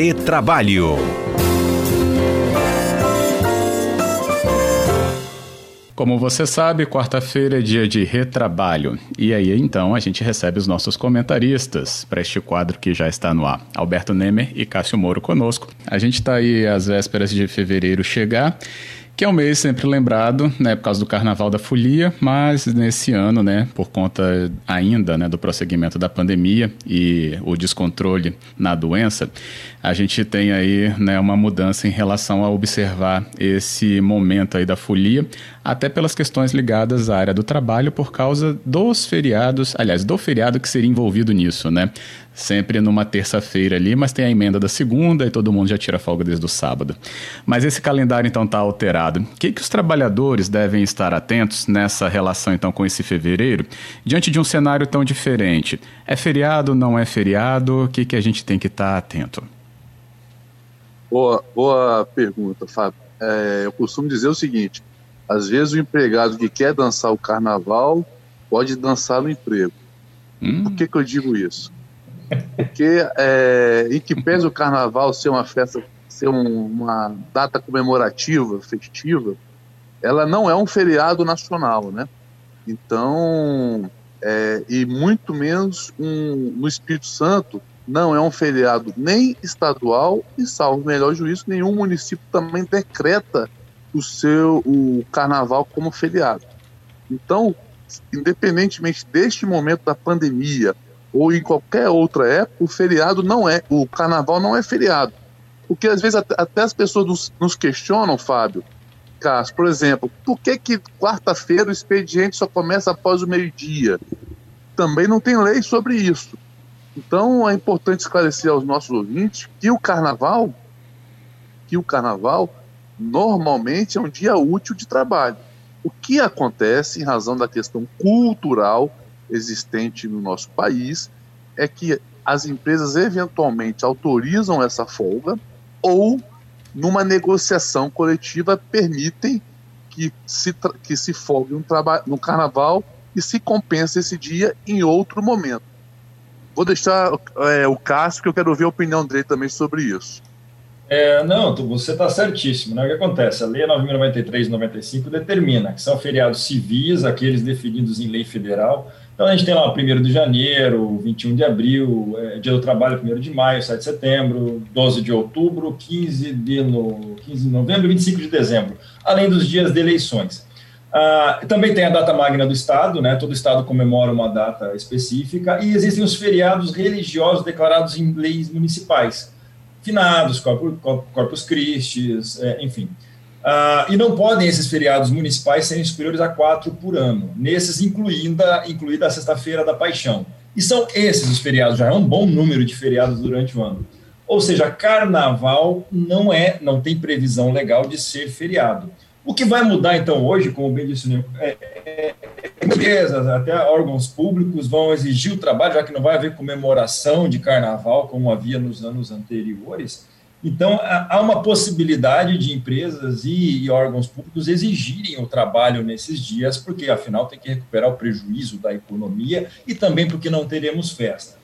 Retrabalho. Como você sabe, quarta-feira é dia de retrabalho. E aí, então, a gente recebe os nossos comentaristas para este quadro que já está no ar. Alberto Nemer e Cássio Moro conosco. A gente está aí às vésperas de fevereiro chegar que é um mês sempre lembrado, né, por causa do Carnaval da Folia, mas nesse ano, né, por conta ainda, né, do prosseguimento da pandemia e o descontrole na doença, a gente tem aí, né, uma mudança em relação a observar esse momento aí da folia, até pelas questões ligadas à área do trabalho por causa dos feriados, aliás, do feriado que seria envolvido nisso, né? sempre numa terça-feira ali, mas tem a emenda da segunda e todo mundo já tira folga desde o sábado. Mas esse calendário então está alterado. O que, que os trabalhadores devem estar atentos nessa relação então com esse fevereiro, diante de um cenário tão diferente? É feriado, não é feriado? O que, que a gente tem que estar tá atento? Boa, boa pergunta, Fábio. É, eu costumo dizer o seguinte: às vezes o empregado que quer dançar o carnaval pode dançar no emprego. Hum. Por que, que eu digo isso? Porque, é, em que pese o carnaval ser uma festa, ser um, uma data comemorativa, festiva, ela não é um feriado nacional, né? Então, é, e muito menos um, no Espírito Santo, não é um feriado nem estadual e, salvo melhor juízo, nenhum município também decreta o seu o carnaval como feriado. Então, independentemente deste momento da pandemia, ou em qualquer outra época, o feriado não é, o carnaval não é feriado. Porque às vezes até, até as pessoas nos, nos, questionam, Fábio, Cássio, por exemplo, por que que quarta-feira o expediente só começa após o meio-dia? Também não tem lei sobre isso. Então é importante esclarecer aos nossos ouvintes que o carnaval, que o carnaval normalmente é um dia útil de trabalho. O que acontece em razão da questão cultural existente no nosso país é que as empresas eventualmente autorizam essa folga ou, numa negociação coletiva, permitem que se, que se folgue um no carnaval e se compense esse dia em outro momento. Vou deixar é, o Cássio, que eu quero ouvir a opinião dele também sobre isso. É, não, você está certíssimo. Né? O que acontece? A Lei 9.093 e 95 determina que são feriados civis, aqueles definidos em lei federal, então a gente tem lá o 1 de janeiro, 21 de abril, é, Dia do Trabalho, 1 de maio, 7 de setembro, 12 de outubro, 15 de, no, 15 de novembro e 25 de dezembro, além dos dias de eleições. Ah, também tem a data magna do Estado, né? todo Estado comemora uma data específica, e existem os feriados religiosos declarados em leis municipais, finados, Corpus, Corpus Christi, é, enfim. Uh, e não podem esses feriados municipais serem superiores a quatro por ano, nesses incluindo, incluída a Sexta-feira da Paixão. E são esses os feriados, já é um bom número de feriados durante o ano. Ou seja, carnaval não é, não tem previsão legal de ser feriado. O que vai mudar então hoje, como bem disse o é, é, empresas, até órgãos públicos vão exigir o trabalho, já que não vai haver comemoração de carnaval como havia nos anos anteriores então, há uma possibilidade de empresas e, órgãos públicos exigirem o trabalho nesses dias, porque afinal tem que recuperar o prejuízo da economia e também porque não teremos festa.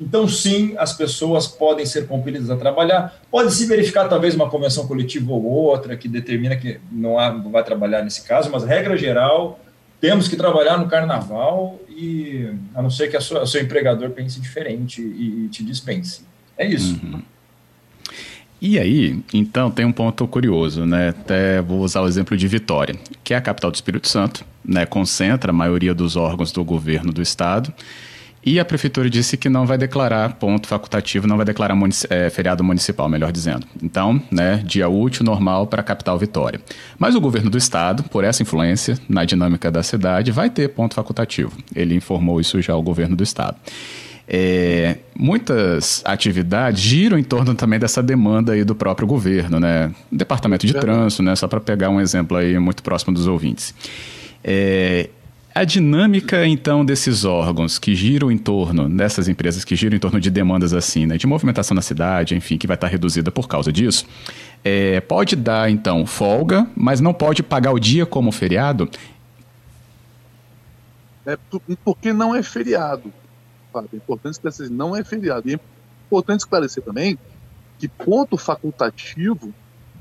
Então, sim, as pessoas podem ser compelidas a trabalhar. Pode se verificar talvez uma convenção coletiva ou outra que determina que não, há, não vai trabalhar nesse caso, mas regra geral, temos que trabalhar no carnaval e a não ser que o seu empregador pense diferente e, e te dispense. É isso. Uhum. E aí, então, tem um ponto curioso, né? Até vou usar o exemplo de Vitória, que é a capital do Espírito Santo, né? Concentra a maioria dos órgãos do governo do estado. E a prefeitura disse que não vai declarar ponto facultativo, não vai declarar munici é, feriado municipal, melhor dizendo. Então, né, dia útil normal para a capital Vitória. Mas o governo do estado, por essa influência na dinâmica da cidade, vai ter ponto facultativo. Ele informou isso já ao governo do estado. É, muitas atividades giram em torno também dessa demanda aí do próprio governo, né? Departamento de Trânsito, né? Só para pegar um exemplo aí muito próximo dos ouvintes. É, a dinâmica, então, desses órgãos que giram em torno, dessas empresas que giram em torno de demandas assim, né, de movimentação na cidade, enfim, que vai estar reduzida por causa disso, é, pode dar, então, folga, mas não pode pagar o dia como feriado? É porque não é feriado. É importante esclarecer, não é feriado. E é importante esclarecer também que ponto facultativo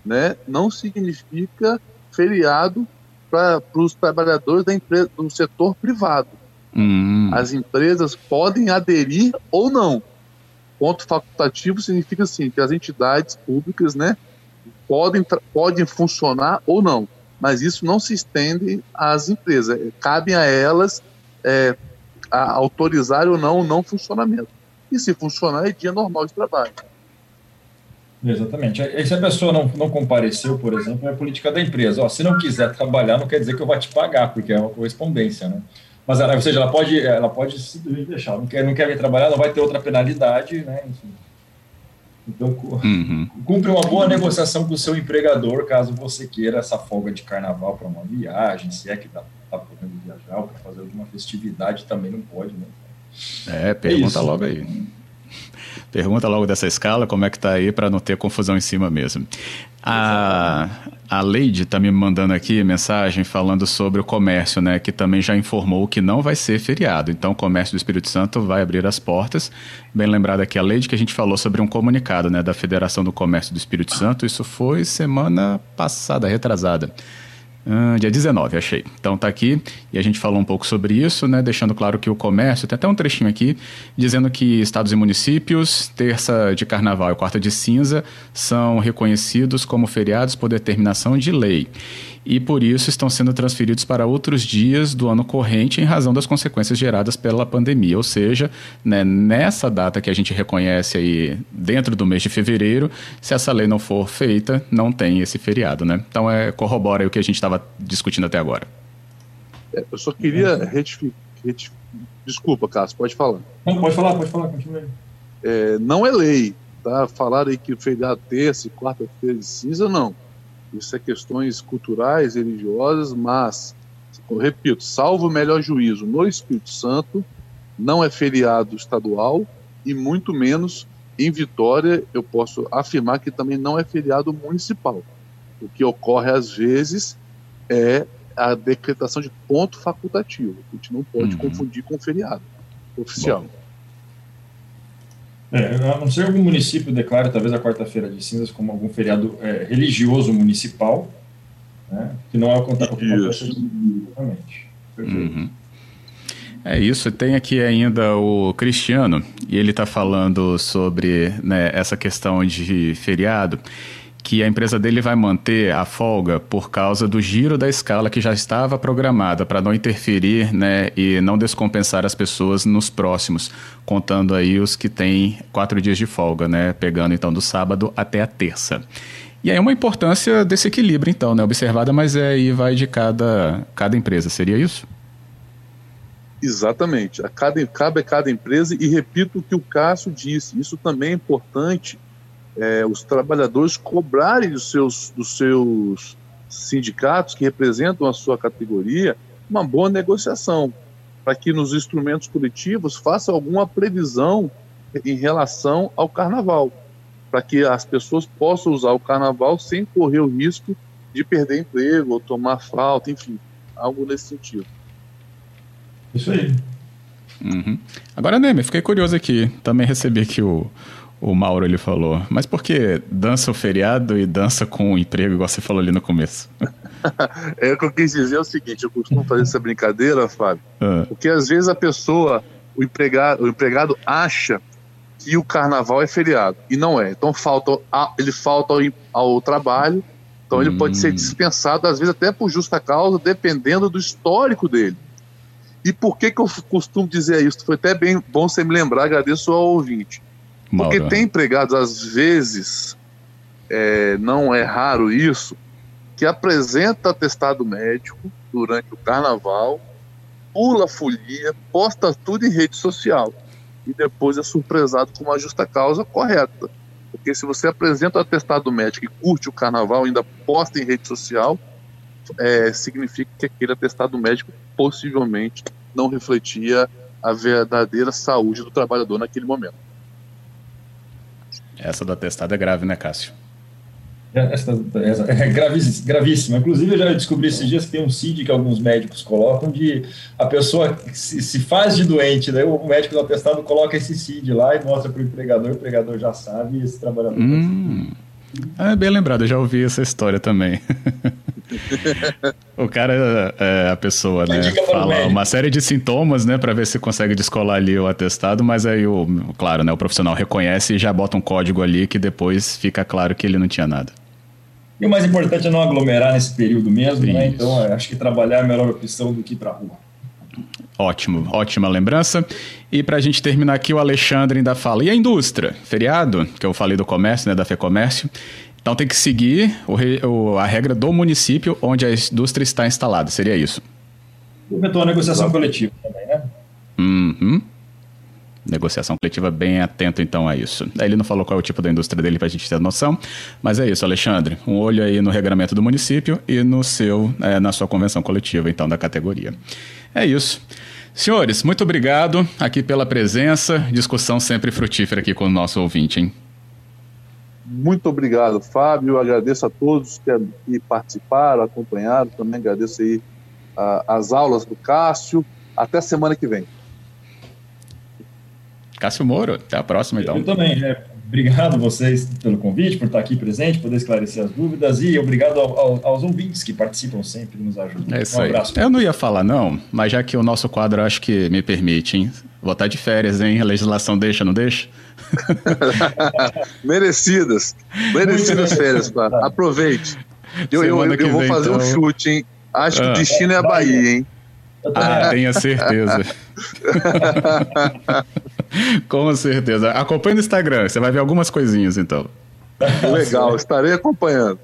né, não significa feriado para os trabalhadores da empresa, do setor privado. Hum. As empresas podem aderir ou não. Ponto facultativo significa assim que as entidades públicas, né, podem podem funcionar ou não, mas isso não se estende às empresas. Cabe a elas é, a autorizar ou não o não funcionamento. E se funcionar é dia normal de trabalho. Exatamente. E se a pessoa não, não compareceu, por exemplo, é a política da empresa. Ó, se não quiser trabalhar, não quer dizer que eu vou te pagar, porque é uma correspondência, né? Mas, ou seja, ela pode, ela pode simplesmente deixar. Não quer, não quer vir trabalhar, não vai ter outra penalidade, né? Enfim. Então, uhum. cumpre uma boa negociação com o seu empregador, caso você queira essa folga de carnaval para uma viagem, se é que está tá podendo viajar, ou para fazer alguma festividade, também não pode, né? É, pergunta é logo aí. Pergunta logo dessa escala, como é que está aí, para não ter confusão em cima mesmo. A, a Leide está me mandando aqui mensagem falando sobre o comércio, né, que também já informou que não vai ser feriado. Então, o comércio do Espírito Santo vai abrir as portas. Bem lembrado aqui a Leide que a gente falou sobre um comunicado né, da Federação do Comércio do Espírito Santo. Isso foi semana passada, retrasada. Uh, dia 19, achei. Então tá aqui e a gente falou um pouco sobre isso, né? Deixando claro que o comércio, tem até um trechinho aqui, dizendo que estados e municípios, terça de carnaval e quarta de cinza, são reconhecidos como feriados por determinação de lei e por isso estão sendo transferidos para outros dias do ano corrente em razão das consequências geradas pela pandemia. Ou seja, né, nessa data que a gente reconhece aí dentro do mês de fevereiro, se essa lei não for feita, não tem esse feriado, né? Então é, corrobora o que a gente estava discutindo até agora. É, eu só queria retificar. Desculpa, Cássio, pode falar. Não, pode falar, pode falar, continue. É, não é lei, tá? Falaram aí que o feriado terça e quarta-feira de cinza, não isso é questões culturais, religiosas, mas, repito, salvo o melhor juízo, no Espírito Santo não é feriado estadual e muito menos em Vitória eu posso afirmar que também não é feriado municipal. O que ocorre às vezes é a decretação de ponto facultativo. A gente não pode uhum. confundir com feriado oficial. Bom. É, a não ser algum município declare talvez a quarta-feira de cinzas como algum feriado é, religioso municipal, né, que não é o contato com exatamente. Uhum. É isso, tem aqui ainda o Cristiano, e ele está falando sobre né, essa questão de feriado que a empresa dele vai manter a folga por causa do giro da escala que já estava programada para não interferir né, e não descompensar as pessoas nos próximos, contando aí os que têm quatro dias de folga, né, pegando então do sábado até a terça. E aí uma importância desse equilíbrio então, né, observada, mas é, aí vai de cada, cada empresa, seria isso? Exatamente, a cada, cabe a cada empresa e repito o que o Cássio disse, isso também é importante é, os trabalhadores cobrarem dos seus, dos seus sindicatos que representam a sua categoria uma boa negociação, para que nos instrumentos coletivos faça alguma previsão em relação ao carnaval, para que as pessoas possam usar o carnaval sem correr o risco de perder emprego ou tomar falta, enfim, algo nesse sentido. Isso aí. Uhum. Agora, Neme, fiquei curioso aqui. Também recebi aqui o, o Mauro ele falou. Mas por que dança o feriado e dança com o emprego, igual você falou ali no começo? é o que eu quis dizer é o seguinte, eu costumo fazer essa brincadeira, Fábio, ah. porque às vezes a pessoa, o empregado, o empregado acha que o carnaval é feriado, e não é. Então falta, ele falta ao, ao trabalho, então ele hum. pode ser hum. dispensado, às vezes até por justa causa, dependendo do histórico dele. E por que, que eu costumo dizer isso? Foi até bem bom você me lembrar, agradeço ao ouvinte. Porque tem empregados, às vezes, é, não é raro isso, que apresenta atestado médico durante o carnaval, pula folia, posta tudo em rede social e depois é surpresado com uma justa causa correta. Porque se você apresenta o atestado médico e curte o carnaval, ainda posta em rede social, é, significa que aquele atestado médico possivelmente não refletia a verdadeira saúde do trabalhador naquele momento. Essa do atestado é grave, né, Cássio? É, é, é gravíssima, gravíssima. Inclusive, eu já descobri esses dias que tem um CID que alguns médicos colocam de a pessoa se, se faz de doente, daí o médico do atestado coloca esse CID lá e mostra para o empregador, o empregador já sabe e esse trabalhador. Hum. É bem lembrado, eu já ouvi essa história também. o cara, é, a pessoa, né, fala uma série de sintomas, né, para ver se consegue descolar ali o atestado, mas aí o, claro, né, o profissional reconhece e já bota um código ali que depois fica claro que ele não tinha nada. E o mais importante é não aglomerar nesse período mesmo, né? Então, acho que trabalhar é a melhor opção do que ir para rua. Ótimo, ótima lembrança. E para a gente terminar aqui, o Alexandre ainda fala: e a indústria? Feriado, que eu falei do comércio, né, da FEComércio. Então tem que seguir o, o, a regra do município onde a indústria está instalada, seria isso? Comentou a negociação coletiva também, né? Uhum. Negociação coletiva, bem atento então a isso. Ele não falou qual é o tipo da indústria dele para a gente ter noção, mas é isso, Alexandre. Um olho aí no regulamento do município e no seu, é, na sua convenção coletiva, então, da categoria. É isso. Senhores, muito obrigado aqui pela presença. Discussão sempre frutífera aqui com o nosso ouvinte, hein? Muito obrigado, Fábio. Agradeço a todos que, participaram, acompanharam. Também agradeço aí as aulas do Cássio. Até semana que vem. Cássio Moro, até a próxima então. Eu também, né? Obrigado a vocês pelo convite, por estar aqui presente, poder esclarecer as dúvidas e obrigado ao, ao, aos ouvintes que participam sempre e nos ajudam. É isso um abraço. Aí. Eu não ia falar não, mas já que o nosso quadro acho que me permite, hein? Vou estar de férias, hein? A legislação deixa, não deixa? Merecidas. Merecidas férias, pá. Aproveite. Eu, eu, eu, eu vou fazer então... um chute, hein? Acho ah. que o destino é a Bahia, hein? Ah, tenha certeza. Com certeza. Acompanhe no Instagram, você vai ver algumas coisinhas então. Legal, estarei acompanhando.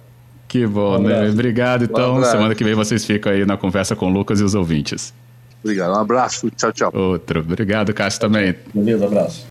Que bom, um né? Obrigado, então. Um Semana que vem vocês ficam aí na conversa com o Lucas e os ouvintes. Obrigado, um abraço, tchau, tchau. Outro. Obrigado, Cássio, também. Beleza, abraço.